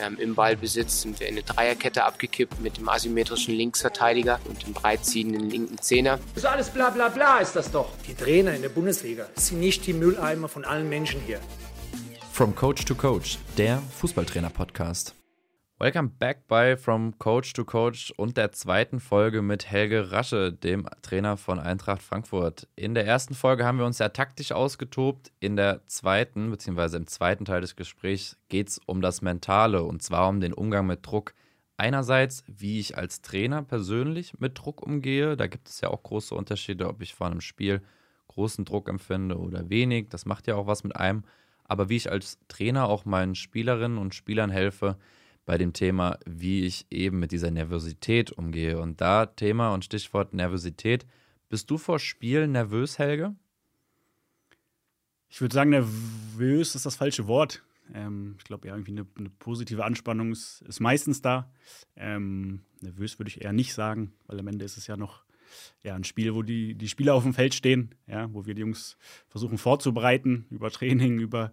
Ähm, Im Ballbesitz sind wir in eine Dreierkette abgekippt mit dem asymmetrischen Linksverteidiger und dem breitziehenden linken Zehner. Das ist alles bla bla bla ist das doch. Die Trainer in der Bundesliga sind nicht die Mülleimer von allen Menschen hier. From Coach to Coach, der Fußballtrainer-Podcast. Welcome back bei From Coach to Coach und der zweiten Folge mit Helge Rasche, dem Trainer von Eintracht Frankfurt. In der ersten Folge haben wir uns ja taktisch ausgetobt. In der zweiten, beziehungsweise im zweiten Teil des Gesprächs, geht es um das Mentale und zwar um den Umgang mit Druck. Einerseits, wie ich als Trainer persönlich mit Druck umgehe. Da gibt es ja auch große Unterschiede, ob ich vor einem Spiel großen Druck empfinde oder wenig. Das macht ja auch was mit einem. Aber wie ich als Trainer auch meinen Spielerinnen und Spielern helfe, bei dem Thema, wie ich eben mit dieser Nervosität umgehe. Und da Thema und Stichwort Nervosität. Bist du vor Spielen nervös, Helge? Ich würde sagen, nervös ist das falsche Wort. Ähm, ich glaube, ja, irgendwie eine, eine, positive Anspannung ist, ist meistens da. Ähm, nervös würde ich eher nicht sagen, weil am Ende ist es ja noch ja, ein Spiel, wo die, die Spieler auf dem Feld stehen, ja, wo wir die Jungs versuchen vorzubereiten über Training, über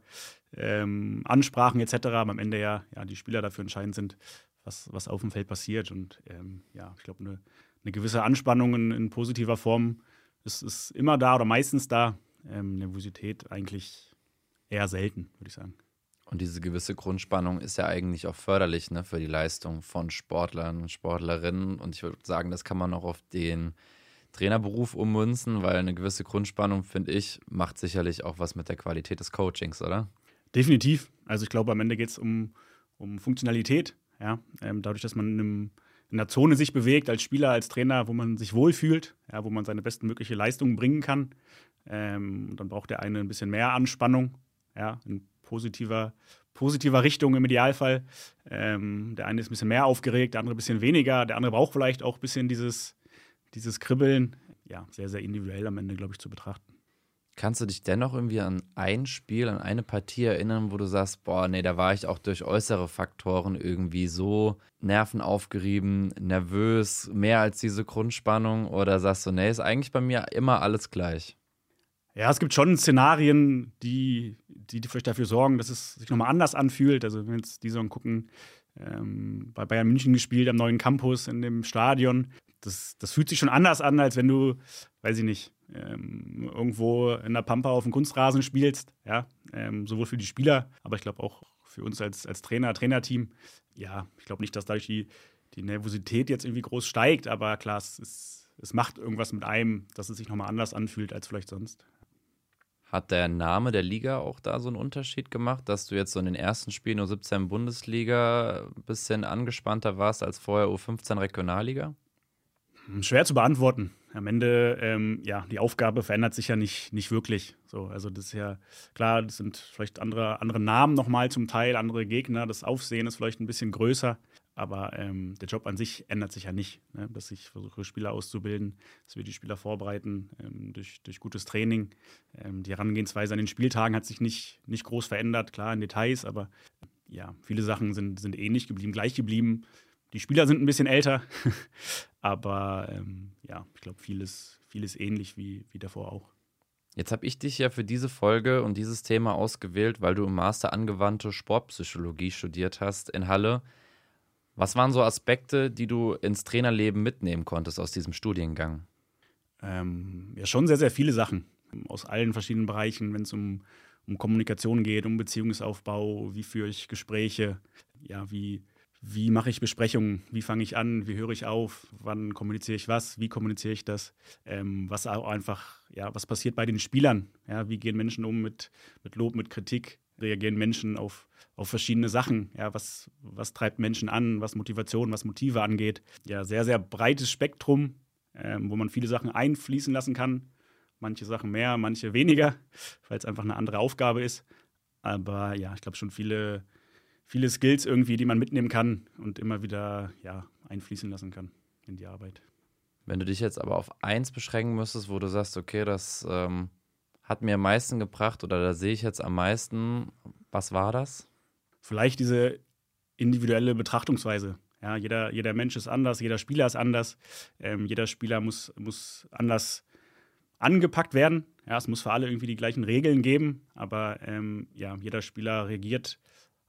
ähm, Ansprachen etc. Aber am Ende ja, ja die Spieler dafür entscheidend sind, was, was auf dem Feld passiert. Und ähm, ja, ich glaube, eine, eine gewisse Anspannung in, in, positiver Form ist, ist immer da oder meistens da. Ähm, Nervosität eigentlich eher selten, würde ich sagen. Und diese gewisse Grundspannung ist ja eigentlich auch förderlich ne, für die Leistung von Sportlern und Sportlerinnen. Und ich würde sagen, das kann man auch auf den Trainerberuf ummünzen, weil eine gewisse Grundspannung, finde ich, macht sicherlich auch was mit der Qualität des Coachings, oder? Definitiv. Also ich glaube, am Ende geht es um, um Funktionalität. Ja? Ähm, dadurch, dass man in, einem, in, einer Zone sich bewegt, als Spieler, als Trainer, wo man sich wohlfühlt, ja, wo man seine bestmögliche Leistung bringen kann. Ähm, dann braucht der eine ein bisschen mehr Anspannung, ja, in positiver, positiver Richtung im Idealfall. Ähm, der eine ist ein bisschen mehr aufgeregt, der andere ein bisschen weniger. Der andere braucht vielleicht auch ein bisschen dieses, dieses Kribbeln. Ja, sehr, sehr individuell am Ende, glaube ich, zu betrachten. Kannst du dich dennoch irgendwie an ein Spiel, an eine Partie erinnern, wo du sagst, boah, nee, da war ich auch durch äußere Faktoren irgendwie so nervenaufgerieben, nervös, mehr als diese Grundspannung? Oder sagst du, nee, ist eigentlich bei mir immer alles gleich? Ja, es gibt schon Szenarien, die, die, vielleicht dafür sorgen, dass es sich nochmal anders anfühlt. Also, wenn wir jetzt die Saison gucken, ähm, bei Bayern München gespielt, am neuen Campus, in dem Stadion. Das, das fühlt sich schon anders an, als wenn du, weiß ich nicht, ähm, irgendwo in der Pampa auf dem Kunstrasen spielst. Ja, ähm, sowohl für die Spieler, aber ich glaube auch für uns als, als Trainer, Trainerteam. Ja, ich glaube nicht, dass dadurch die, die Nervosität jetzt irgendwie groß steigt, aber klar, es, ist, es macht irgendwas mit einem, dass es sich nochmal anders anfühlt als vielleicht sonst. Hat der Name der Liga auch da so einen Unterschied gemacht, dass du jetzt so in den ersten Spielen U17 Bundesliga ein bisschen angespannter warst als vorher U15 Regionalliga? Hm, schwer zu beantworten. Am Ende, ähm, ja, die Aufgabe verändert sich ja nicht, nicht wirklich. So, also das ist ja klar, das sind vielleicht andere, andere Namen nochmal zum Teil, andere Gegner. Das Aufsehen ist vielleicht ein bisschen größer. Aber ähm, der Job an sich ändert sich ja nicht. Ne? Dass ich versuche, Spieler auszubilden, dass wir die Spieler vorbereiten ähm, durch, durch gutes Training. Ähm, die Herangehensweise an den Spieltagen hat sich nicht, nicht groß verändert, klar in Details, aber ja, viele Sachen sind, sind ähnlich geblieben, gleich geblieben. Die Spieler sind ein bisschen älter, aber ähm, ja, ich glaube, vieles, vieles ähnlich wie, wie davor auch. Jetzt habe ich dich ja für diese Folge und dieses Thema ausgewählt, weil du im Master angewandte Sportpsychologie studiert hast in Halle. Was waren so Aspekte, die du ins Trainerleben mitnehmen konntest aus diesem Studiengang? Ähm, ja, schon sehr, sehr viele Sachen aus allen verschiedenen Bereichen, wenn es um, um Kommunikation geht, um Beziehungsaufbau, wie führe ich Gespräche, ja, wie wie mache ich Besprechungen, wie fange ich an, wie höre ich auf, wann kommuniziere ich was, wie kommuniziere ich das, ähm, was auch einfach, ja, was passiert bei den Spielern, ja, wie gehen Menschen um mit, mit Lob, mit Kritik, reagieren Menschen auf, auf verschiedene Sachen, ja, was, was treibt Menschen an, was Motivation, was Motive angeht, ja, sehr, sehr breites Spektrum, ähm, wo man viele Sachen einfließen lassen kann, manche Sachen mehr, manche weniger, weil es einfach eine andere Aufgabe ist, aber ja, ich glaube schon viele viele Skills irgendwie, die man mitnehmen kann und immer wieder ja, einfließen lassen kann in die Arbeit. Wenn du dich jetzt aber auf eins beschränken müsstest, wo du sagst, okay, das ähm, hat mir am meisten gebracht oder da sehe ich jetzt am meisten, was war das? Vielleicht diese individuelle Betrachtungsweise. Ja, jeder, jeder Mensch ist anders, jeder Spieler ist anders, ähm, jeder Spieler muss, muss anders angepackt werden. Ja, es muss für alle irgendwie die gleichen Regeln geben, aber ähm, ja, jeder Spieler reagiert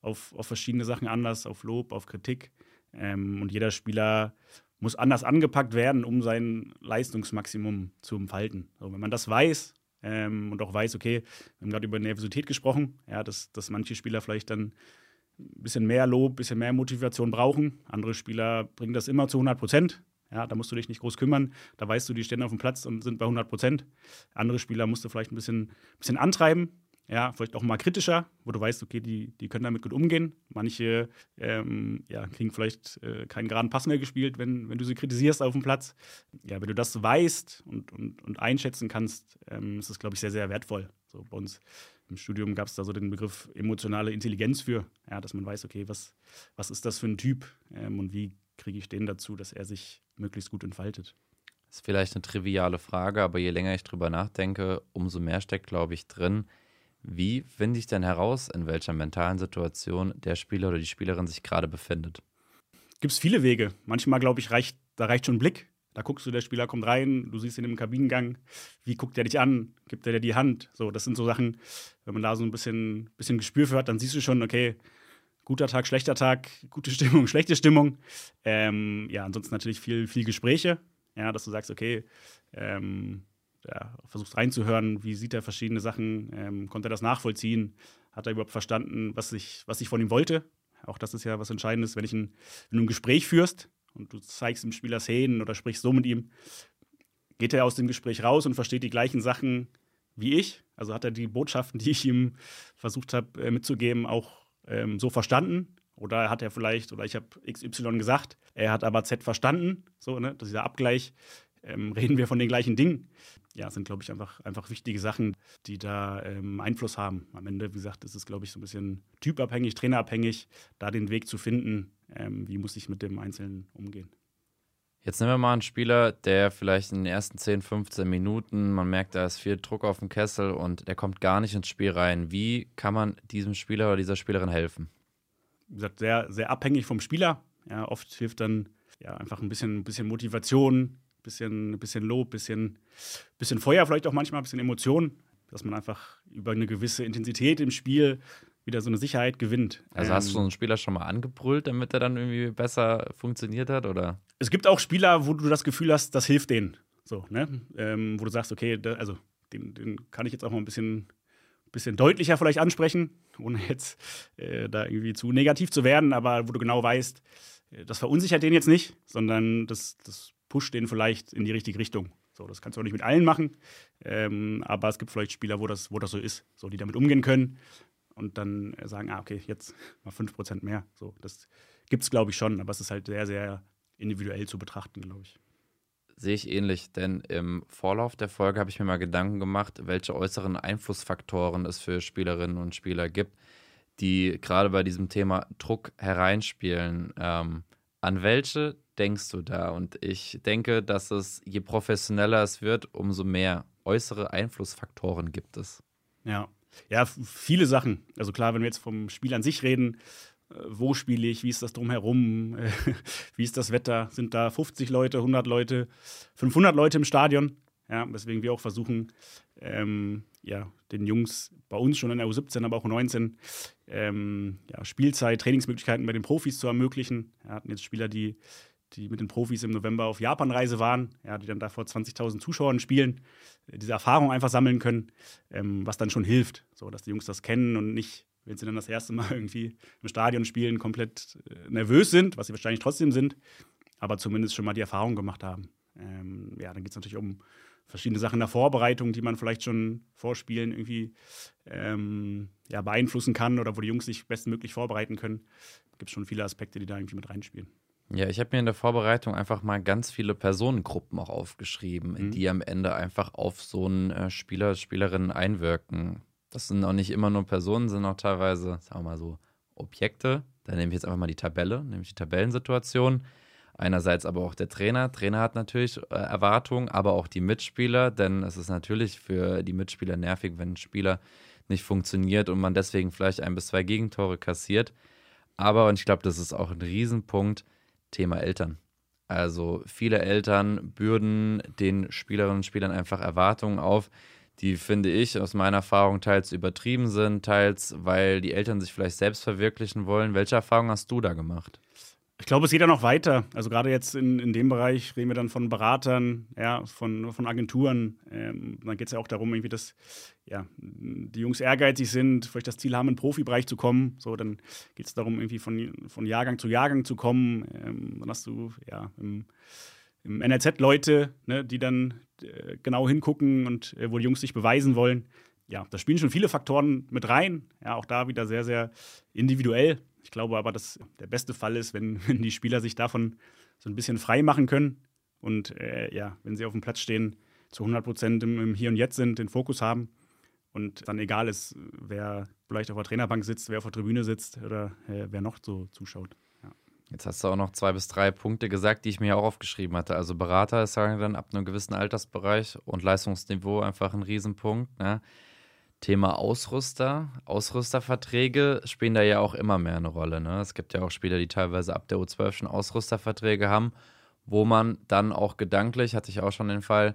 auf, auf verschiedene Sachen anders, auf Lob, auf Kritik. Ähm, und jeder Spieler muss anders angepackt werden, um sein Leistungsmaximum zu entfalten. So, wenn man das weiß ähm, und auch weiß, okay, wir haben gerade über Nervosität gesprochen, ja, dass, dass manche Spieler vielleicht dann ein bisschen mehr Lob, ein bisschen mehr Motivation brauchen. Andere Spieler bringen das immer zu 100 Prozent. Ja, da musst du dich nicht groß kümmern. Da weißt du, die stehen auf dem Platz und sind bei 100 Prozent. Andere Spieler musst du vielleicht ein bisschen, bisschen antreiben. Ja, vielleicht auch mal kritischer, wo du weißt, okay, die, die können damit gut umgehen. Manche ähm, ja, kriegen vielleicht äh, keinen geraden Pass mehr gespielt, wenn, wenn du sie kritisierst auf dem Platz. Ja, wenn du das weißt und, und, und einschätzen kannst, ähm, ist das, glaube ich, sehr, sehr wertvoll. So bei uns im Studium gab es da so den Begriff emotionale Intelligenz für, ja, dass man weiß, okay, was, was ist das für ein Typ ähm, und wie kriege ich den dazu, dass er sich möglichst gut entfaltet. Das ist vielleicht eine triviale Frage, aber je länger ich drüber nachdenke, umso mehr steckt, glaube ich, drin. Wie finde ich denn heraus, in welcher mentalen Situation der Spieler oder die Spielerin sich gerade befindet? Gibt es viele Wege. Manchmal, glaube ich, reicht, da reicht schon ein Blick. Da guckst du, der Spieler kommt rein, du siehst ihn im Kabinengang, wie guckt er dich an, gibt er dir die Hand. So, das sind so Sachen, wenn man da so ein bisschen, bisschen Gespür für hat, dann siehst du schon, okay, guter Tag, schlechter Tag, gute Stimmung, schlechte Stimmung. Ähm, ja, ansonsten natürlich viel, viel Gespräche, ja, dass du sagst, okay, ähm, ja, versuchst reinzuhören, wie sieht er verschiedene Sachen, ähm, konnte er das nachvollziehen, hat er überhaupt verstanden, was ich, was ich von ihm wollte. Auch das ist ja was Entscheidendes, wenn, ich ein, wenn du ein Gespräch führst und du zeigst dem Spieler Szenen oder sprichst so mit ihm, geht er aus dem Gespräch raus und versteht die gleichen Sachen wie ich. Also hat er die Botschaften, die ich ihm versucht habe äh, mitzugeben, auch ähm, so verstanden. Oder hat er vielleicht, oder ich habe XY gesagt, er hat aber Z verstanden. So, ne? Dieser Abgleich, ähm, reden wir von den gleichen Dingen. Ja, sind, glaube ich, einfach, einfach wichtige Sachen, die da ähm, Einfluss haben. Am Ende, wie gesagt, ist es, glaube ich, so ein bisschen typabhängig, trainerabhängig, da den Weg zu finden, ähm, wie muss ich mit dem Einzelnen umgehen. Jetzt nehmen wir mal einen Spieler, der vielleicht in den ersten 10, 15 Minuten, man merkt, da ist viel Druck auf dem Kessel und der kommt gar nicht ins Spiel rein. Wie kann man diesem Spieler oder dieser Spielerin helfen? Wie gesagt, sehr, sehr abhängig vom Spieler. Ja, oft hilft dann ja, einfach ein bisschen, ein bisschen Motivation, bisschen, ein bisschen Lob, bisschen, bisschen Feuer, vielleicht auch manchmal ein bisschen Emotion, dass man einfach über eine gewisse Intensität im Spiel wieder so eine Sicherheit gewinnt. Also hast du so einen Spieler schon mal angebrüllt, damit er dann irgendwie besser funktioniert hat, oder? Es gibt auch Spieler, wo du das Gefühl hast, das hilft denen. So, ne? Ähm, wo du sagst, okay, da, also den, den kann ich jetzt auch mal ein bisschen, bisschen deutlicher vielleicht ansprechen, ohne jetzt äh, da irgendwie zu negativ zu werden, aber wo du genau weißt, äh, das verunsichert den jetzt nicht, sondern das, das pusht den vielleicht in die richtige Richtung. So, das kannst du auch nicht mit allen machen, ähm, aber es gibt vielleicht Spieler, wo das, wo das so ist, so, die damit umgehen können und dann sagen, ah, okay, jetzt mal 5% mehr. So, das gibt es, glaube ich, schon, aber es ist halt sehr, sehr individuell zu betrachten, glaube ich. Sehe ich ähnlich, denn im Vorlauf der Folge habe ich mir mal Gedanken gemacht, welche äußeren Einflussfaktoren es für Spielerinnen und Spieler gibt, die gerade bei diesem Thema Druck hereinspielen. Ähm, an welche denkst du da? Und ich denke, dass es, je professioneller es wird, umso mehr äußere Einflussfaktoren gibt es. Ja, ja, viele Sachen. Also klar, wenn wir jetzt vom Spiel an sich reden, äh, wo spiele ich, wie ist das drumherum, wie ist das Wetter, sind da 50 Leute, 100 Leute, 500 Leute im Stadion. Ja, weswegen wir auch versuchen, ähm, ja, den Jungs bei uns schon in der U17, aber auch U19 ähm, ja, Spielzeit, Trainingsmöglichkeiten bei den Profis zu ermöglichen. Wir hatten jetzt Spieler, die, die mit den Profis im November auf Japanreise waren, ja, die dann da vor 20.000 Zuschauern spielen diese Erfahrung einfach sammeln können, ähm, was dann schon hilft, so dass die Jungs das kennen und nicht, wenn sie dann das erste Mal irgendwie im Stadion spielen, komplett äh, nervös sind, was sie wahrscheinlich trotzdem sind, aber zumindest schon mal die Erfahrung gemacht haben. Ähm, ja, dann geht es natürlich um verschiedene Sachen in der Vorbereitung, die man vielleicht schon vor Spielen irgendwie ähm, ja, beeinflussen kann oder wo die Jungs sich bestmöglich vorbereiten können. Es gibt schon viele Aspekte, die da irgendwie mit reinspielen. Ja, ich habe mir in der Vorbereitung einfach mal ganz viele Personengruppen auch aufgeschrieben, mhm. die am Ende einfach auf so einen äh, Spieler, Spielerinnen einwirken. Das sind auch nicht immer nur Personen, sind auch teilweise, sagen wir mal so, Objekte. Da nehme ich jetzt einfach mal die Tabelle, nämlich die Tabellensituation. Einerseits aber auch der Trainer. Trainer hat natürlich äh, Erwartungen, aber auch die Mitspieler, denn es ist natürlich für die Mitspieler nervig, wenn ein Spieler nicht funktioniert und man deswegen vielleicht ein bis zwei Gegentore kassiert. Aber, und ich glaube, das ist auch ein Riesenpunkt, Thema Eltern. Also viele Eltern bürden den Spielerinnen und Spielern einfach Erwartungen auf, die finde ich aus meiner Erfahrung teils übertrieben sind, teils weil die Eltern sich vielleicht selbst verwirklichen wollen. Welche Erfahrung hast du da gemacht? Ich glaube, es geht ja noch weiter. Also gerade jetzt in, in dem Bereich reden wir dann von Beratern, ja, von, von Agenturen. Ähm, dann geht es ja auch darum, irgendwie, dass ja, die Jungs ehrgeizig sind, vielleicht das Ziel haben, in den Profibereich zu kommen. So, dann geht es darum, irgendwie von, von Jahrgang zu Jahrgang zu kommen. Ähm, dann hast du ja im, im NRZ Leute, ne, die dann äh, genau hingucken und äh, wo die Jungs sich beweisen wollen. Ja, da spielen schon viele Faktoren mit rein. Ja, auch da wieder sehr, sehr individuell. Ich glaube aber, dass der beste Fall ist, wenn, wenn die Spieler sich davon so ein bisschen frei machen können und äh, ja, wenn sie auf dem Platz stehen, zu 100 Prozent im, im, Hier und Jetzt sind, den Fokus haben und dann egal ist, wer vielleicht auf der Trainerbank sitzt, wer auf der Tribüne sitzt oder äh, wer noch so zuschaut. Ja. Jetzt hast du auch noch zwei bis drei Punkte gesagt, die ich mir auch aufgeschrieben hatte. Also Berater ist sagen dann ab einem gewissen Altersbereich und Leistungsniveau einfach ein Riesenpunkt. Ne? Thema Ausrüster. Ausrüsterverträge spielen da ja auch immer mehr eine Rolle. Ne? Es gibt ja auch Spieler, die teilweise ab der U12 schon Ausrüsterverträge haben, wo man dann auch gedanklich, hatte ich auch schon den Fall,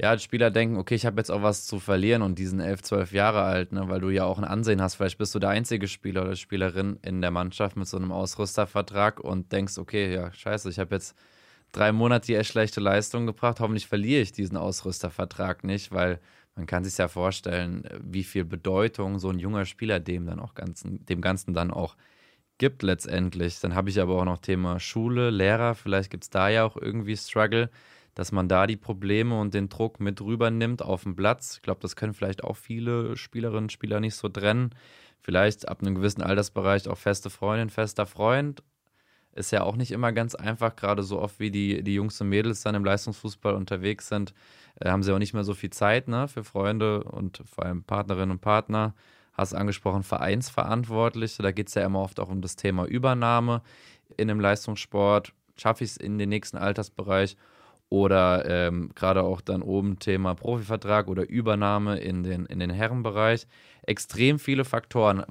ja, Spieler denken, okay, ich habe jetzt auch was zu verlieren und die sind 11, 12 Jahre alt, ne, weil du ja auch ein Ansehen hast. Vielleicht bist du der einzige Spieler oder Spielerin in der Mannschaft mit so einem Ausrüstervertrag und denkst, okay, ja, scheiße, ich habe jetzt drei Monate die echt schlechte Leistung gebracht, hoffentlich verliere ich diesen Ausrüstervertrag nicht, weil man kann sich ja vorstellen, wie viel Bedeutung so ein junger Spieler dem dann auch ganzen, dem Ganzen dann auch gibt letztendlich. Dann habe ich aber auch noch Thema Schule, Lehrer, vielleicht gibt es da ja auch irgendwie Struggle, dass man da die Probleme und den Druck mit rübernimmt auf den Platz. Ich glaube, das können vielleicht auch viele Spielerinnen und Spieler nicht so trennen. Vielleicht ab einem gewissen Altersbereich auch feste Freundin, fester Freund ist ja auch nicht immer ganz einfach, gerade so oft wie die, die Jungs und Mädels dann im Leistungsfußball unterwegs sind, äh, haben sie auch nicht mehr so viel Zeit ne, für Freunde und vor allem Partnerinnen und Partner. Hast angesprochen, Vereinsverantwortliche, da geht es ja immer oft auch um das Thema Übernahme in dem Leistungssport. Schaffe ich es in den nächsten Altersbereich? Oder ähm, gerade auch dann oben Thema Profivertrag oder Übernahme in den, in den Herrenbereich. Extrem viele Faktoren.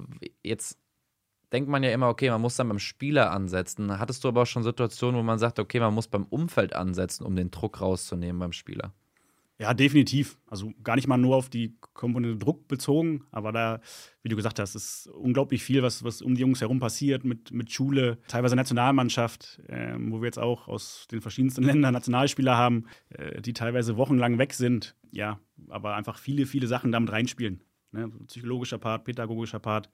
Jetzt denkt man ja immer, okay, man muss dann beim Spieler ansetzen. Hattest du aber auch schon Situationen, wo man sagt, okay, man muss beim Umfeld ansetzen, um den Druck rauszunehmen beim Spieler? Ja, definitiv. Also gar nicht mal nur auf die Komponente Druck bezogen, aber da, wie du gesagt hast, ist unglaublich viel, was, was um die Jungs herum passiert, mit, mit Schule, teilweise Nationalmannschaft, äh, wo wir jetzt auch aus den verschiedensten Ländern Nationalspieler haben, äh, die teilweise wochenlang weg sind. Ja, aber einfach viele, viele Sachen damit reinspielen. Ne? Psychologischer Part, pädagogischer Part,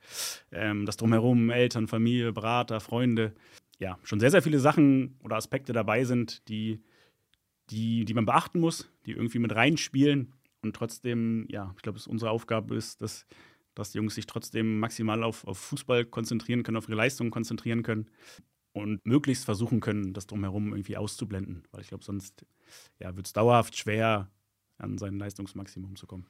ähm, das Drumherum, Eltern, Familie, Berater, Freunde. Ja, schon sehr, sehr viele Sachen oder Aspekte dabei sind, die, die, die man beachten muss, die irgendwie mit reinspielen. Und trotzdem, ja, ich glaube, unsere Aufgabe ist, dass, dass die Jungs sich trotzdem maximal auf, auf Fußball konzentrieren können, auf ihre Leistungen konzentrieren können und möglichst versuchen können, das drumherum irgendwie auszublenden. Weil ich glaube, sonst ja, wird es dauerhaft schwer, an sein Leistungsmaximum zu kommen.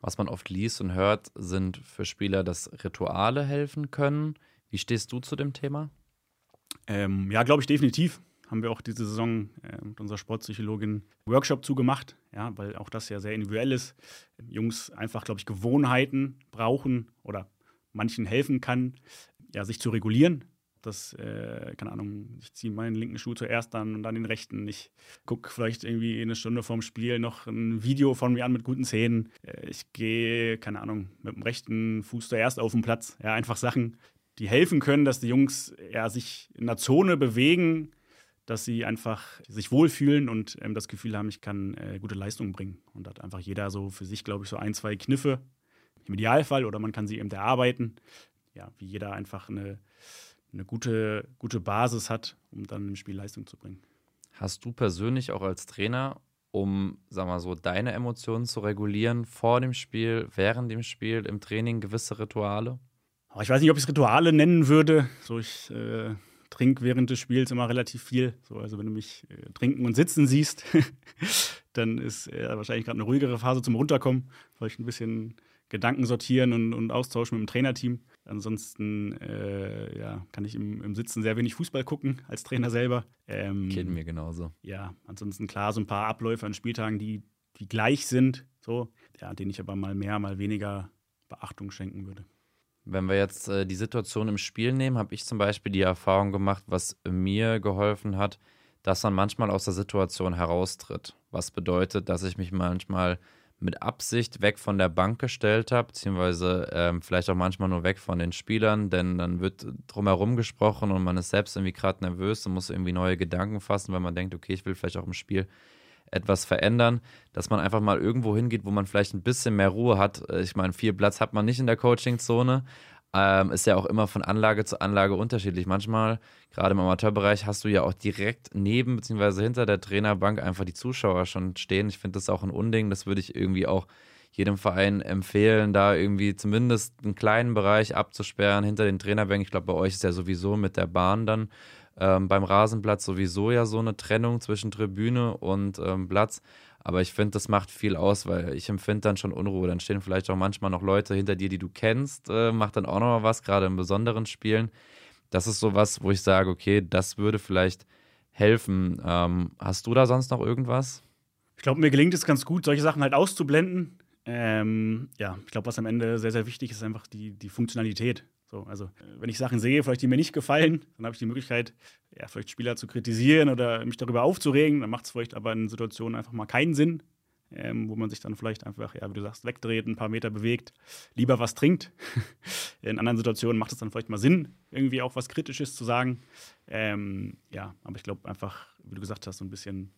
Was man oft liest und hört, sind für Spieler, dass Rituale helfen können. Wie stehst du zu dem Thema? Ähm, ja, glaube ich definitiv. Haben wir auch diese Saison äh, mit unserer Sportpsychologin Workshop zugemacht, ja, weil auch das ja sehr individuell ist. Jungs einfach, glaube ich, Gewohnheiten brauchen oder manchen helfen kann, ja, sich zu regulieren, dass, äh, keine Ahnung, ich ziehe meinen linken Schuh zuerst dann und dann den rechten. Ich gucke vielleicht irgendwie eine Stunde vorm Spiel noch ein Video von mir an mit guten Szenen. Äh, ich gehe, keine Ahnung, mit dem rechten Fuß zuerst auf den Platz. Ja, einfach Sachen, die helfen können, dass die Jungs ja, sich in einer Zone bewegen, dass sie einfach sich wohlfühlen und ähm, das Gefühl haben, ich kann äh, gute Leistungen bringen. Und hat einfach jeder so für sich, glaube ich, so ein, zwei Kniffe im Idealfall oder man kann sie eben erarbeiten. Ja, wie jeder einfach eine eine gute, gute Basis hat, um dann im Spiel Leistung zu bringen. Hast du persönlich auch als Trainer, um, sag mal so, deine Emotionen zu regulieren, vor dem Spiel, während dem Spiel, im Training gewisse Rituale? ich weiß nicht, ob ich es Rituale nennen würde. So, ich äh, trinke während des Spiels immer relativ viel. So, also wenn du mich äh, trinken und sitzen siehst, dann ist äh, wahrscheinlich gerade eine ruhigere Phase zum Runterkommen. Vielleicht ein bisschen Gedanken sortieren und, und austauschen mit dem Trainerteam. Ansonsten äh, ja, kann ich im, im, Sitzen sehr wenig Fußball gucken als Trainer selber. Ähm, Kennen wir genauso. Ja, ansonsten klar, so ein paar Abläufe an Spieltagen, die, die gleich sind, so, ja, denen ich aber mal mehr, mal weniger Beachtung schenken würde. Wenn wir jetzt äh, die Situation im Spiel nehmen, habe ich zum Beispiel die Erfahrung gemacht, was mir geholfen hat, dass man manchmal aus der Situation heraustritt. Was bedeutet, dass ich mich manchmal mit Absicht weg von der Bank gestellt habe, beziehungsweise ähm, vielleicht auch manchmal nur weg von den Spielern, denn dann wird drumherum gesprochen und man ist selbst irgendwie gerade nervös und muss irgendwie neue Gedanken fassen, weil man denkt, okay, ich will vielleicht auch im Spiel etwas verändern, dass man einfach mal irgendwo hingeht, wo man vielleicht ein bisschen mehr Ruhe hat. Äh, ich meine, viel Platz hat man nicht in der Coaching-Zone, ähm, ist ja auch immer von Anlage zu Anlage unterschiedlich. Manchmal, gerade im Amateurbereich, hast du ja auch direkt neben bzw. hinter der Trainerbank einfach die Zuschauer schon stehen. Ich finde das auch ein Unding. Das würde ich irgendwie auch jedem Verein empfehlen, da irgendwie zumindest einen kleinen Bereich abzusperren hinter den Trainerbänken. Ich glaube, bei euch ist ja sowieso mit der Bahn dann ähm, beim Rasenplatz sowieso ja so eine Trennung zwischen Tribüne und ähm, Platz. Aber ich finde, das macht viel aus, weil ich empfinde dann schon Unruhe. Dann stehen vielleicht auch manchmal noch Leute hinter dir, die du kennst, äh, macht dann auch noch mal was, gerade in besonderen Spielen. Das ist so was, wo ich sage, okay, das würde vielleicht helfen. Ähm, hast du da sonst noch irgendwas? Ich glaube, mir gelingt es ganz gut, solche Sachen halt auszublenden. Ähm, ja, ich glaube, was am Ende sehr, sehr wichtig ist, einfach die, die Funktionalität. So, also, wenn ich Sachen sehe, vielleicht die mir nicht gefallen, dann habe ich die Möglichkeit, ja, vielleicht Spieler zu kritisieren oder mich darüber aufzuregen. Dann macht es vielleicht aber in Situationen einfach mal keinen Sinn, ähm, wo man sich dann vielleicht einfach, ja, wie du sagst, wegdreht, ein paar Meter bewegt, lieber was trinkt. in anderen Situationen macht es dann vielleicht mal Sinn, irgendwie auch was Kritisches zu sagen. Ähm, ja, aber ich glaube einfach, wie du gesagt hast, so ein bisschen,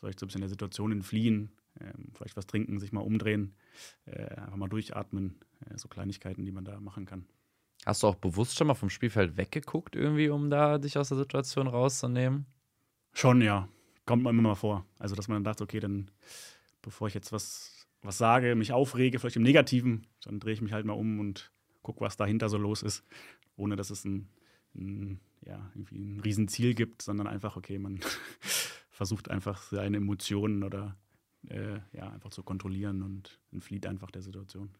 vielleicht so ein bisschen der Situation entfliehen, ähm, vielleicht was trinken, sich mal umdrehen, äh, einfach mal durchatmen, äh, so Kleinigkeiten, die man da machen kann. Hast du auch bewusst schon mal vom Spielfeld weggeguckt, irgendwie, um da dich aus der Situation rauszunehmen? Schon, ja. Kommt man immer mal vor. Also, dass man dann dachte, okay, dann, bevor ich jetzt was, was sage, mich aufrege, vielleicht im Negativen, dann drehe ich mich halt mal um und gucke, was dahinter so los ist. Ohne dass es ein, ein ja, irgendwie ein Riesenziel gibt, sondern einfach, okay, man versucht einfach seine Emotionen oder äh, ja, einfach zu kontrollieren und entflieht einfach der Situation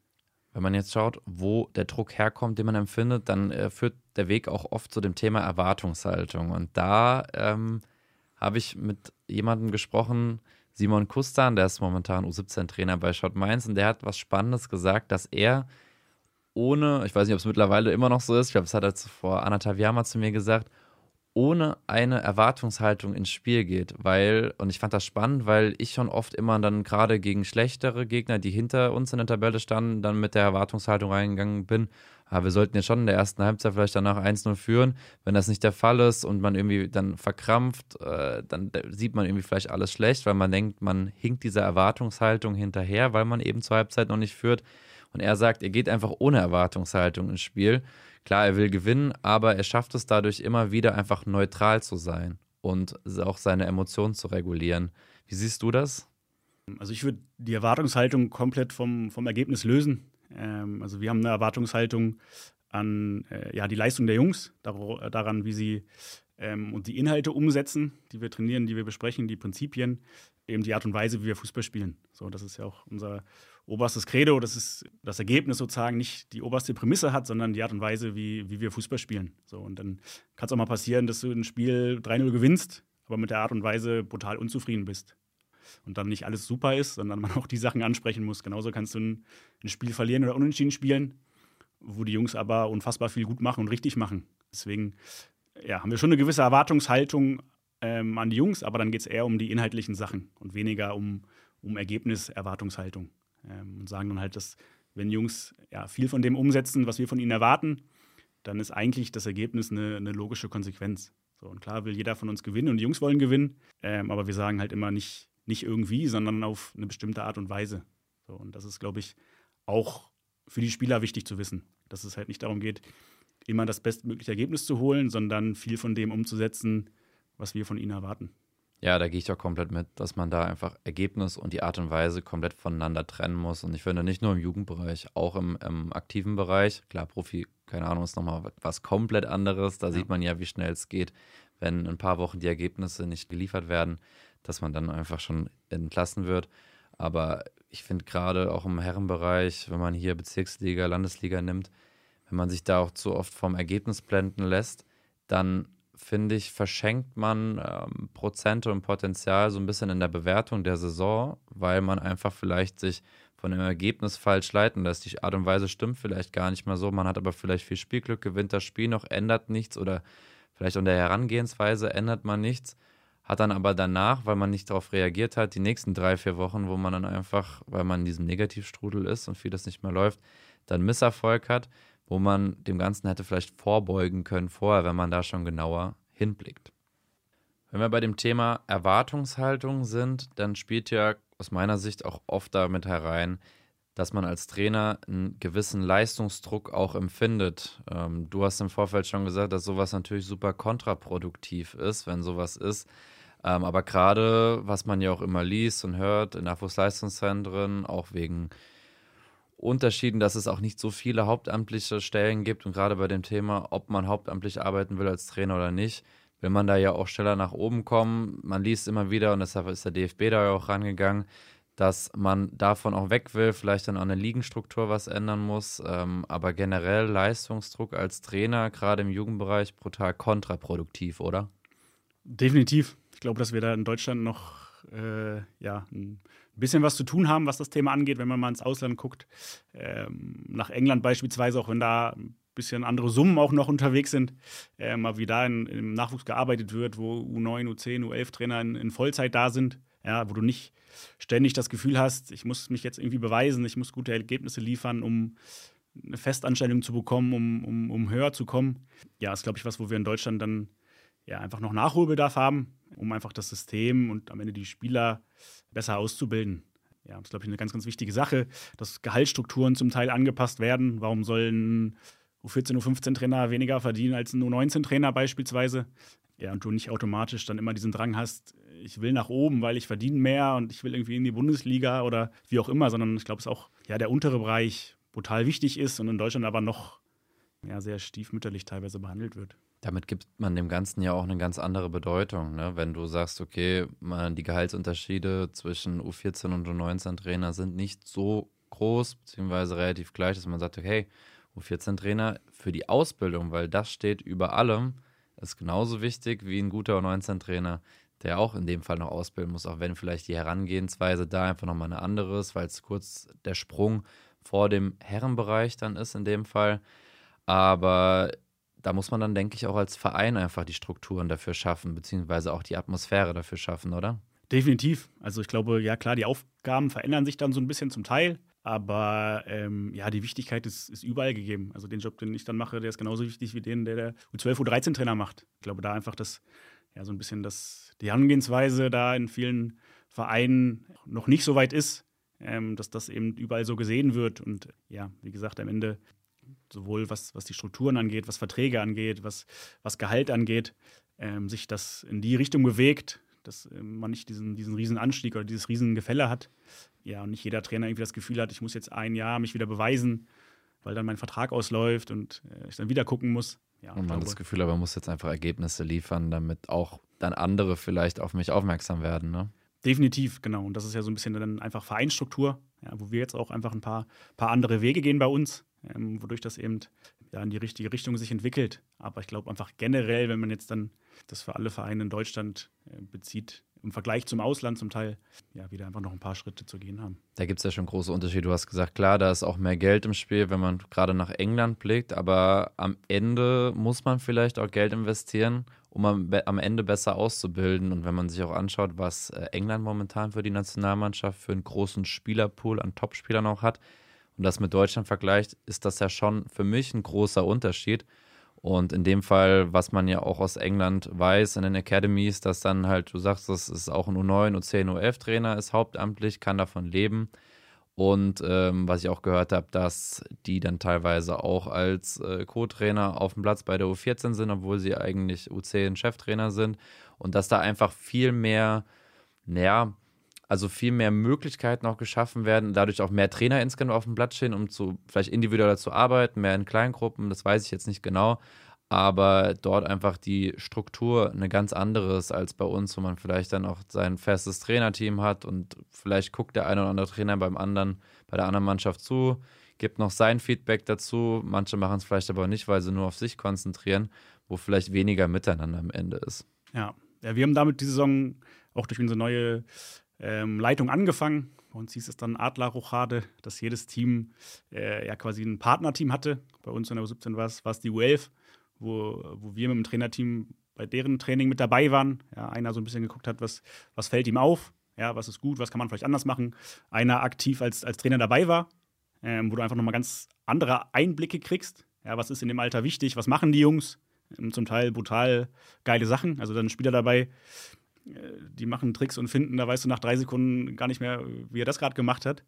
wenn man jetzt schaut, wo der Druck herkommt, den man empfindet, dann äh, führt der Weg auch oft zu dem Thema Erwartungshaltung. Und da ähm, habe ich mit jemandem gesprochen, Simon Kustan, der ist momentan U17-Trainer bei Schott Mainz, und der hat was Spannendes gesagt, dass er ohne, ich weiß nicht, ob es mittlerweile immer noch so ist, ich glaube, das hat er vor anderthalb Jahren mal zu mir gesagt, ohne eine Erwartungshaltung ins Spiel geht, weil, und ich fand das spannend, weil ich schon oft immer dann gerade gegen schlechtere Gegner, die hinter uns in der Tabelle standen, dann mit der Erwartungshaltung reingegangen bin, aber ah, wir sollten ja schon in der ersten Halbzeit vielleicht danach 1-0 führen. Wenn das nicht der Fall ist und man irgendwie dann verkrampft, äh, dann sieht man irgendwie vielleicht alles schlecht, weil man denkt, man hinkt dieser Erwartungshaltung hinterher, weil man eben zur Halbzeit noch nicht führt. Und er sagt, er geht einfach ohne Erwartungshaltung ins Spiel Klar, er will gewinnen, aber er schafft es dadurch immer wieder einfach neutral zu sein und auch seine Emotionen zu regulieren. Wie siehst du das? Also ich würde die Erwartungshaltung komplett vom, vom Ergebnis lösen. Ähm, also wir haben eine Erwartungshaltung an äh, ja, die Leistung der Jungs, dar daran, wie sie ähm, und die Inhalte umsetzen, die wir trainieren, die wir besprechen, die Prinzipien, eben die Art und Weise, wie wir Fußball spielen. So, das ist ja auch unser oberstes Credo, dass es das Ergebnis sozusagen nicht die oberste Prämisse hat, sondern die Art und Weise, wie, wie wir Fußball spielen. So, und dann kann es auch mal passieren, dass du ein Spiel 3-0 gewinnst, aber mit der Art und Weise brutal unzufrieden bist. Und dann nicht alles super ist, sondern man auch die Sachen ansprechen muss. Genauso kannst du ein, ein Spiel verlieren oder unentschieden spielen, wo die Jungs aber unfassbar viel gut machen und richtig machen. Deswegen ja, haben wir schon eine gewisse Erwartungshaltung ähm, an die Jungs, aber dann geht es eher um die inhaltlichen Sachen und weniger um, um Ergebniserwartungshaltung ähm, und sagen dann halt, dass wenn Jungs ja, viel von dem umsetzen, was wir von ihnen erwarten, dann ist eigentlich das Ergebnis eine, eine logische Konsequenz. So, und klar will jeder von uns gewinnen und die Jungs wollen gewinnen, ähm, aber wir sagen halt immer nicht, nicht irgendwie, sondern auf eine bestimmte Art und Weise. So, und das ist, glaube ich, auch für die Spieler wichtig zu wissen, dass es halt nicht darum geht, immer das bestmögliche Ergebnis zu holen, sondern viel von dem umzusetzen, was wir von ihnen erwarten. Ja, da gehe ich auch komplett mit, dass man da einfach Ergebnis und die Art und Weise komplett voneinander trennen muss. Und ich finde nicht nur im Jugendbereich, auch im, im aktiven Bereich. Klar, Profi, keine Ahnung, ist nochmal was komplett anderes. Da ja. sieht man ja, wie schnell es geht, wenn in ein paar Wochen die Ergebnisse nicht geliefert werden, dass man dann einfach schon entlassen wird. Aber ich finde gerade auch im Herrenbereich, wenn man hier Bezirksliga, Landesliga nimmt, wenn man sich da auch zu oft vom Ergebnis blenden lässt, dann finde ich, verschenkt man ähm, Prozente und Potenzial so ein bisschen in der Bewertung der Saison, weil man einfach vielleicht sich von dem Ergebnis falsch leiten lässt. Die Art und Weise stimmt vielleicht gar nicht mehr so. Man hat aber vielleicht viel Spielglück, gewinnt das Spiel noch, ändert nichts oder vielleicht an der Herangehensweise ändert man nichts. hat dann aber danach, weil man nicht darauf reagiert hat, die nächsten drei, vier Wochen, wo man dann einfach, weil man in diesem Negativstrudel ist und vieles nicht mehr läuft, dann Misserfolg hat, wo man dem Ganzen hätte vielleicht vorbeugen können vorher, wenn man da schon genauer hinblickt. Wenn wir bei dem Thema Erwartungshaltung sind, dann spielt ja aus meiner Sicht auch oft damit herein, dass man als Trainer einen gewissen Leistungsdruck auch empfindet. Ähm, du hast im Vorfeld schon gesagt, dass sowas natürlich super kontraproduktiv ist, wenn sowas ist. Ähm, aber gerade, was man ja auch immer liest und hört in Nachwuchsleistungszentren, auch wegen Unterschieden, dass es auch nicht so viele hauptamtliche Stellen gibt und gerade bei dem Thema, ob man hauptamtlich arbeiten will als Trainer oder nicht, will man da ja auch schneller nach oben kommen. Man liest immer wieder und deshalb ist der DFB da ja auch rangegangen, dass man davon auch weg will, vielleicht dann an der Ligenstruktur was ändern muss. Ähm, aber generell Leistungsdruck als Trainer, gerade im Jugendbereich, brutal kontraproduktiv, oder? Definitiv. Ich glaube, dass wir da in Deutschland noch äh, ja, ein bisschen was zu tun haben, was das Thema angeht, wenn man mal ins Ausland guckt. Ähm, nach England beispielsweise, auch wenn da ein bisschen andere Summen auch noch unterwegs sind, äh, mal wie da in, im Nachwuchs gearbeitet wird, wo U9, U10, U11-Trainer in, in Vollzeit da sind ja, wo du nicht ständig das Gefühl hast, ich muss mich jetzt irgendwie beweisen, ich muss gute Ergebnisse liefern, um eine Festanstellung zu bekommen, um, um, um höher zu kommen. Ja, ist, glaube ich, was, wo wir in Deutschland dann ja einfach noch Nachholbedarf haben, um einfach das System und am Ende die Spieler besser auszubilden. Ja, das ist, glaube ich, eine ganz, ganz wichtige Sache, dass Gehaltsstrukturen zum Teil angepasst werden. Warum sollen U14, U15 Trainer weniger verdienen als ein U19 Trainer beispielsweise? Ja, und du nicht automatisch dann immer diesen Drang hast, ich will nach oben, weil ich verdiene mehr und ich will irgendwie in die Bundesliga oder wie auch immer, sondern ich glaube, es ist auch ja, der untere Bereich brutal wichtig ist und in Deutschland aber noch ja, sehr stiefmütterlich teilweise behandelt wird. Damit gibt man dem Ganzen ja auch eine ganz andere Bedeutung. Ne? Wenn du sagst, okay, man, die Gehaltsunterschiede zwischen U14 und U19-Trainer sind nicht so groß, beziehungsweise relativ gleich, dass man sagt, okay, U14-Trainer für die Ausbildung, weil das steht über allem, ist genauso wichtig wie ein guter U19-Trainer, der auch in dem Fall noch ausbilden muss, auch wenn vielleicht die Herangehensweise da einfach nochmal eine andere ist, weil es kurz der Sprung vor dem Herrenbereich dann ist in dem Fall. Aber da muss man dann, denke ich, auch als Verein einfach die Strukturen dafür schaffen, beziehungsweise auch die Atmosphäre dafür schaffen, oder? Definitiv. Also ich glaube, ja klar, die Aufgaben verändern sich dann so ein bisschen zum Teil. Aber ähm, ja, die Wichtigkeit ist, ist, überall gegeben. Also den Job, den ich dann mache, der ist genauso wichtig wie den, der der U12, U13-Trainer macht. Ich glaube, da einfach das, ja, so ein bisschen das, die Herangehensweise da in vielen Vereinen noch nicht so weit ist, ähm, dass das eben überall so gesehen wird. Und ja, wie gesagt, am Ende sowohl was, was die Strukturen angeht, was Verträge angeht, was, was Gehalt angeht, ähm, sich das in die Richtung bewegt, dass ähm, man nicht diesen, diesen riesen Anstieg oder dieses riesen Gefälle hat. Ja, und nicht jeder Trainer irgendwie das Gefühl hat, ich muss jetzt ein Jahr mich wieder beweisen, weil dann mein Vertrag ausläuft und äh, ich dann wieder gucken muss. Ja, und man glaube, das Gefühl, aber man muss jetzt einfach Ergebnisse liefern, damit auch dann andere vielleicht auf mich aufmerksam werden, ne? Definitiv, genau. Und das ist ja so ein bisschen dann einfach Vereinsstruktur, ja, wo wir jetzt auch einfach ein paar, paar andere Wege gehen bei uns, ähm, wodurch das eben ja, in die richtige Richtung sich entwickelt. Aber ich glaube einfach generell, wenn man jetzt dann das für alle Vereine in Deutschland äh, bezieht, im Vergleich zum Ausland zum Teil, ja, wieder einfach noch ein paar Schritte zu gehen haben. Da gibt es ja schon große Unterschiede. Du hast gesagt, klar, da ist auch mehr Geld im Spiel, wenn man gerade nach England blickt, aber am Ende muss man vielleicht auch Geld investieren, um am Ende besser auszubilden. Und wenn man sich auch anschaut, was äh, England momentan für die Nationalmannschaft für einen großen Spielerpool an Topspielern auch hat, und das mit Deutschland vergleicht, ist das ja schon für mich ein großer Unterschied. Und in dem Fall, was man ja auch aus England weiß, in den Academies, dass dann halt, du sagst, das ist auch ein U9, U10, U11-Trainer, ist hauptamtlich, kann davon leben. Und ähm, was ich auch gehört habe, dass die dann teilweise auch als äh, Co-Trainer auf dem Platz bei der U14 sind, obwohl sie eigentlich U10-Cheftrainer sind. Und dass da einfach viel mehr, naja, also viel mehr Möglichkeiten auch geschaffen werden, dadurch auch mehr Trainer insgesamt auf dem Platz stehen, um zu vielleicht individueller zu arbeiten, mehr in Kleingruppen, das weiß ich jetzt nicht genau, aber dort einfach die Struktur eine ganz andere ist als bei uns, wo man vielleicht dann auch sein festes Trainerteam hat und vielleicht guckt der eine oder andere Trainer beim anderen, bei der anderen Mannschaft zu, gibt noch sein Feedback dazu. Manche machen es vielleicht aber nicht, weil sie nur auf sich konzentrieren, wo vielleicht weniger Miteinander am Ende ist. Ja, ja wir haben damit die Saison auch durch unsere neue ähm, Leitung angefangen. Bei uns hieß es dann Adler Rochade, dass jedes Team äh, ja quasi ein Partnerteam hatte. Bei uns in der U17 war es, die U11, wo, wo wir mit dem Trainerteam bei deren Training mit dabei waren. Ja, einer so ein bisschen geguckt hat, was, was fällt ihm auf, ja, was ist gut, was kann man vielleicht anders machen. Einer aktiv als, als Trainer dabei war, ähm, wo du einfach nochmal ganz andere Einblicke kriegst. Ja, was ist in dem Alter wichtig, was machen die Jungs? Ähm, zum Teil brutal geile Sachen. Also dann Spieler dabei, die machen Tricks und finden, da weißt du nach drei Sekunden gar nicht mehr, wie er das gerade gemacht hat.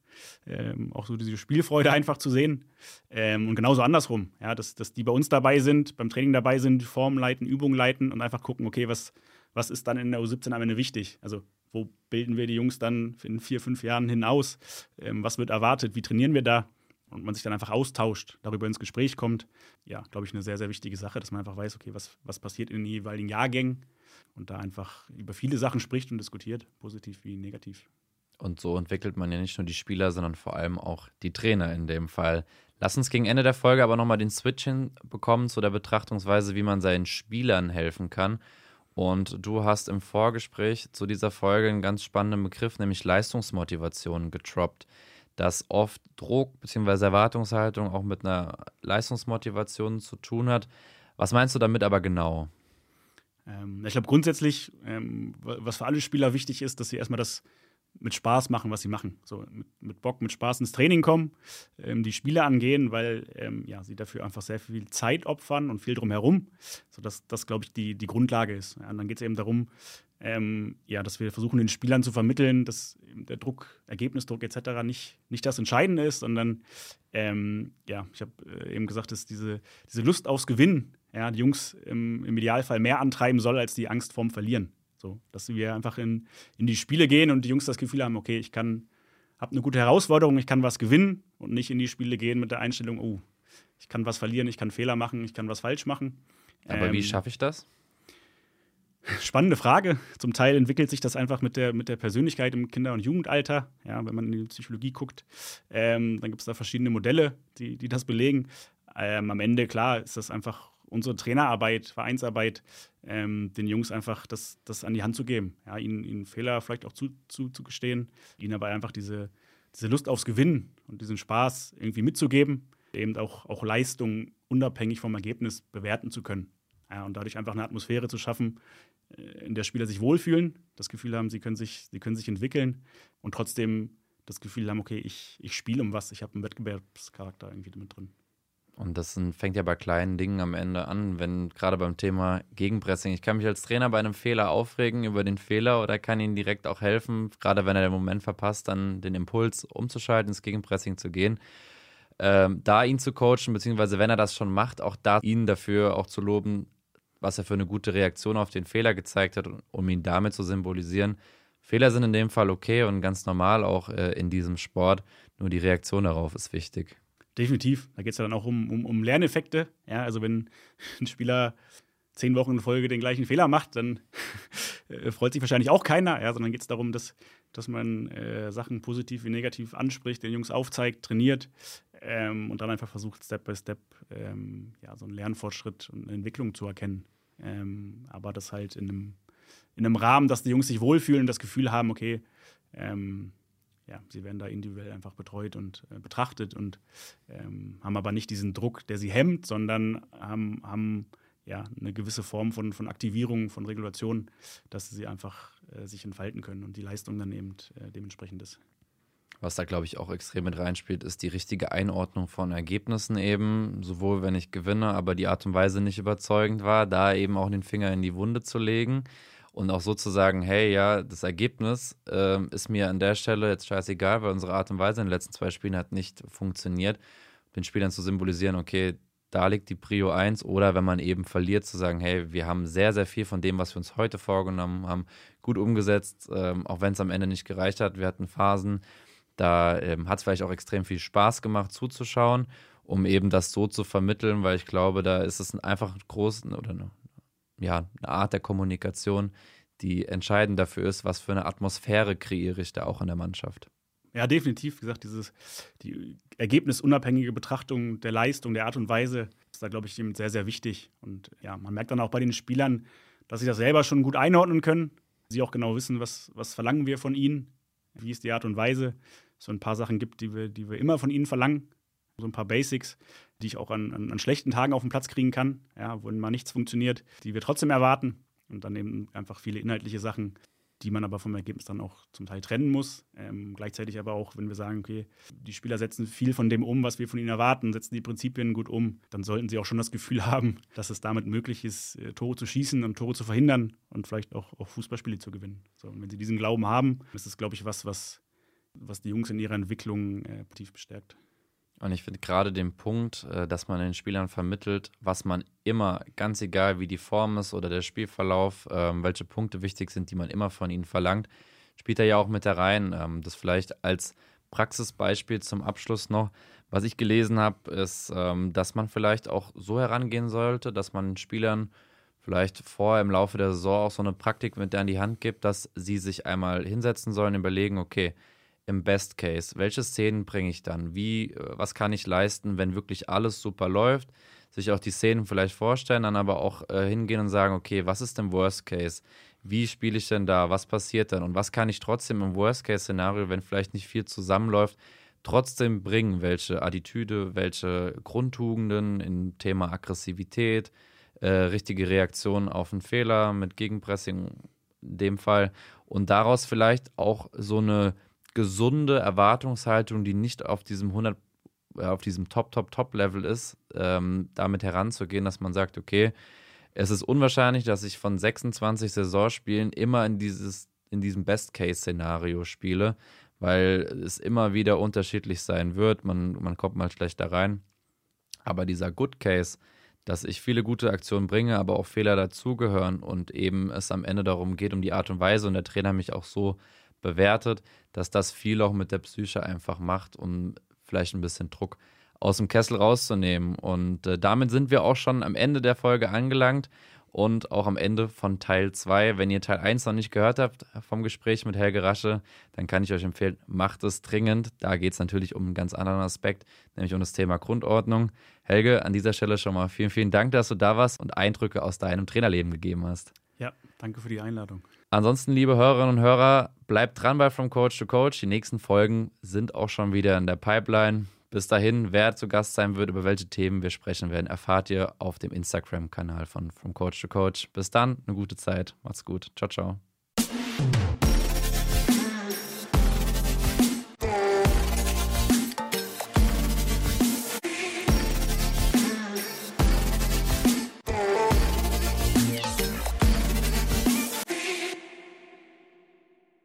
Ähm, auch so diese Spielfreude einfach zu sehen. Ähm, und genauso andersrum, ja, dass, dass die bei uns dabei sind, beim Training dabei sind, Formen leiten, Übungen leiten und einfach gucken, okay, was, was ist dann in der U17 am Ende wichtig? Also, wo bilden wir die Jungs dann in vier, fünf Jahren hinaus? Ähm, was wird erwartet? Wie trainieren wir da? Und man sich dann einfach austauscht, darüber ins Gespräch kommt. Ja, glaube ich, eine sehr, sehr wichtige Sache, dass man einfach weiß, okay, was, was passiert in den jeweiligen Jahrgängen und da einfach über viele Sachen spricht und diskutiert, positiv wie negativ. Und so entwickelt man ja nicht nur die Spieler, sondern vor allem auch die Trainer in dem Fall. Lass uns gegen Ende der Folge aber nochmal den Switch hinbekommen zu der Betrachtungsweise, wie man seinen Spielern helfen kann. Und du hast im Vorgespräch zu dieser Folge einen ganz spannenden Begriff, nämlich Leistungsmotivation, getroppt, dass oft Druck bzw. Erwartungshaltung auch mit einer Leistungsmotivation zu tun hat. Was meinst du damit aber genau? Ähm, ich glaube grundsätzlich, ähm, was für alle Spieler wichtig ist, dass sie erstmal das mit Spaß machen, was sie machen. So mit, mit Bock, mit Spaß ins Training kommen, ähm, die Spiele angehen, weil ähm, ja, sie dafür einfach sehr viel Zeit opfern und viel drumherum. So dass das, glaube ich, die, die Grundlage ist. Ja, und dann geht es eben darum, ähm, ja, dass wir versuchen, den Spielern zu vermitteln, dass der Druck, Ergebnisdruck etc. nicht, nicht das Entscheidende ist, sondern ähm, ja, ich habe äh, eben gesagt, dass diese, diese Lust aufs Gewinnen ja, die Jungs im, im Idealfall mehr antreiben soll als die Angst vorm Verlieren. So, dass wir einfach in, in die Spiele gehen und die Jungs das Gefühl haben, okay, ich kann, habe eine gute Herausforderung, ich kann was gewinnen und nicht in die Spiele gehen mit der Einstellung, oh, ich kann was verlieren, ich kann Fehler machen, ich kann was falsch machen. Aber ähm, wie schaffe ich das? Spannende Frage. Zum Teil entwickelt sich das einfach mit der, mit der Persönlichkeit im Kinder- und Jugendalter. Ja, wenn man in die Psychologie guckt, ähm, dann gibt es da verschiedene Modelle, die, die das belegen. Ähm, am Ende, klar, ist das einfach unsere Trainerarbeit, Vereinsarbeit, ähm, den Jungs einfach das, das an die Hand zu geben. Ja, ihnen, ihnen Fehler vielleicht auch zuzugestehen, zu, ihnen aber einfach diese, diese Lust aufs Gewinnen und diesen Spaß irgendwie mitzugeben, eben auch, auch Leistung unabhängig vom Ergebnis bewerten zu können. Ja, und dadurch einfach eine Atmosphäre zu schaffen, äh, in der Spieler sich wohlfühlen, das Gefühl haben, sie können sich, sie können sich entwickeln und trotzdem das Gefühl haben, okay, ich, ich spiele um was, ich habe einen Wettbewerbscharakter irgendwie mit drin. Und das fängt ja bei kleinen Dingen am Ende an, wenn gerade beim Thema Gegenpressing. Ich kann mich als Trainer bei einem Fehler aufregen über den Fehler oder kann ihm direkt auch helfen, gerade wenn er den Moment verpasst, dann den Impuls umzuschalten, ins Gegenpressing zu gehen. Ähm, da ihn zu coachen, beziehungsweise wenn er das schon macht, auch da ihn dafür auch zu loben, was er für eine gute Reaktion auf den Fehler gezeigt hat, um ihn damit zu symbolisieren. Fehler sind in dem Fall okay und ganz normal auch äh, in diesem Sport, nur die Reaktion darauf ist wichtig. Definitiv. Da geht es ja dann auch um, um, um Lerneffekte. Ja, also wenn ein Spieler zehn Wochen in Folge den gleichen Fehler macht, dann äh, freut sich wahrscheinlich auch keiner, ja, sondern geht es darum, dass, dass man äh, Sachen positiv wie negativ anspricht, den Jungs aufzeigt, trainiert ähm, und dann einfach versucht, Step by Step ähm, ja, so einen Lernfortschritt und eine Entwicklung zu erkennen. Ähm, aber das halt in einem, in einem Rahmen, dass die Jungs sich wohlfühlen und das Gefühl haben, okay, ähm, ja, sie werden da individuell einfach betreut und äh, betrachtet und ähm, haben aber nicht diesen Druck, der sie hemmt, sondern haben, haben ja, eine gewisse Form von, von Aktivierung, von Regulation, dass sie einfach äh, sich entfalten können und die Leistung dann eben äh, dementsprechend ist. Was da, glaube ich, auch extrem mit reinspielt, ist die richtige Einordnung von Ergebnissen eben. Sowohl wenn ich gewinne, aber die Art und Weise nicht überzeugend war, da eben auch den Finger in die Wunde zu legen und auch so zu sagen, hey, ja, das Ergebnis äh, ist mir an der Stelle jetzt scheißegal, weil unsere Art und Weise in den letzten zwei Spielen hat nicht funktioniert. Den Spielern zu symbolisieren, okay, da liegt die Prio 1 oder wenn man eben verliert, zu sagen, hey, wir haben sehr, sehr viel von dem, was wir uns heute vorgenommen haben, gut umgesetzt, ähm, auch wenn es am Ende nicht gereicht hat. Wir hatten Phasen, da ähm, hat es vielleicht auch extrem viel Spaß gemacht zuzuschauen, um eben das so zu vermitteln, weil ich glaube, da ist es einfach groß oder eine ja, eine Art der Kommunikation, die entscheidend dafür ist, was für eine Atmosphäre kreiere ich da auch in der Mannschaft. Ja, definitiv. Wie gesagt, dieses, die ergebnisunabhängige Betrachtung der Leistung, der Art und Weise ist da, glaube ich, sehr, sehr wichtig. Und ja, man merkt dann auch bei den Spielern, dass sie das selber schon gut einordnen können. Sie auch genau wissen, was, was verlangen wir von ihnen, wie ist die Art und Weise. So ein paar Sachen gibt, die wir, die wir immer von ihnen verlangen, so ein paar Basics. Die ich auch an, an, an schlechten Tagen auf den Platz kriegen kann, ja, wo mal nichts funktioniert, die wir trotzdem erwarten. Und dann eben einfach viele inhaltliche Sachen, die man aber vom Ergebnis dann auch zum Teil trennen muss. Ähm, gleichzeitig aber auch, wenn wir sagen, okay, die Spieler setzen viel von dem um, was wir von ihnen erwarten, setzen die Prinzipien gut um, dann sollten sie auch schon das Gefühl haben, dass es damit möglich ist, äh, Tore zu schießen und Tore zu verhindern und vielleicht auch, auch Fußballspiele zu gewinnen. So, und wenn sie diesen Glauben haben, ist das, glaube ich, was, was, was die Jungs in ihrer Entwicklung äh, tief bestärkt. Und ich finde gerade den Punkt, äh, dass man den Spielern vermittelt, was man immer, ganz egal wie die Form ist oder der Spielverlauf, ähm, welche Punkte wichtig sind, die man immer von ihnen verlangt, spielt er ja auch mit da rein. Ähm, das vielleicht als Praxisbeispiel zum Abschluss noch. Was ich gelesen habe, ist, ähm, dass man vielleicht auch so herangehen sollte, dass man den Spielern vielleicht vorher im Laufe der Saison auch so eine Praktik mit der an die Hand gibt, dass sie sich einmal hinsetzen sollen, überlegen, okay, im Best Case? Welche Szenen bringe ich dann? Wie, äh, was kann ich leisten, wenn wirklich alles super läuft? Sich auch die Szenen vielleicht vorstellen, dann aber auch äh, hingehen und sagen, okay, was ist im Worst Case? Wie spiele ich denn da? Was passiert dann? Und was kann ich trotzdem im Worst Case Szenario, wenn vielleicht nicht viel zusammenläuft, trotzdem bringen? Welche Attitüde, welche Grundtugenden im Thema Aggressivität, äh, richtige Reaktion auf einen Fehler mit Gegenpressing in dem Fall und daraus vielleicht auch so eine gesunde Erwartungshaltung, die nicht auf diesem 100 äh, auf diesem Top, Top, Top-Level ist, ähm, damit heranzugehen, dass man sagt, okay, es ist unwahrscheinlich, dass ich von 26 Saisonspielen immer in, dieses, in diesem Best-Case-Szenario spiele, weil es immer wieder unterschiedlich sein wird. Man, man kommt mal schlechter rein. Aber dieser Good Case, dass ich viele gute Aktionen bringe, aber auch Fehler dazugehören und eben es am Ende darum geht, um die Art und Weise und der Trainer mich auch so bewertet, dass das viel auch mit der Psyche einfach macht, um vielleicht ein bisschen Druck aus dem Kessel rauszunehmen. Und äh, damit sind wir auch schon am Ende der Folge angelangt und auch am Ende von Teil 2. Wenn ihr Teil 1 noch nicht gehört habt vom Gespräch mit Helge Rasche, dann kann ich euch empfehlen, macht es dringend. Da geht es natürlich um einen ganz anderen Aspekt, nämlich um das Thema Grundordnung. Helge, an dieser Stelle schon mal vielen, vielen Dank, dass du da warst und Eindrücke aus deinem Trainerleben gegeben hast. Ja, danke für die Einladung. Ansonsten, liebe Hörerinnen und Hörer, bleibt dran bei From Coach to Coach. Die nächsten Folgen sind auch schon wieder in der Pipeline. Bis dahin, wer zu Gast sein wird, über welche Themen wir sprechen werden, erfahrt ihr auf dem Instagram-Kanal von From Coach to Coach. Bis dann, eine gute Zeit. Macht's gut. Ciao, ciao.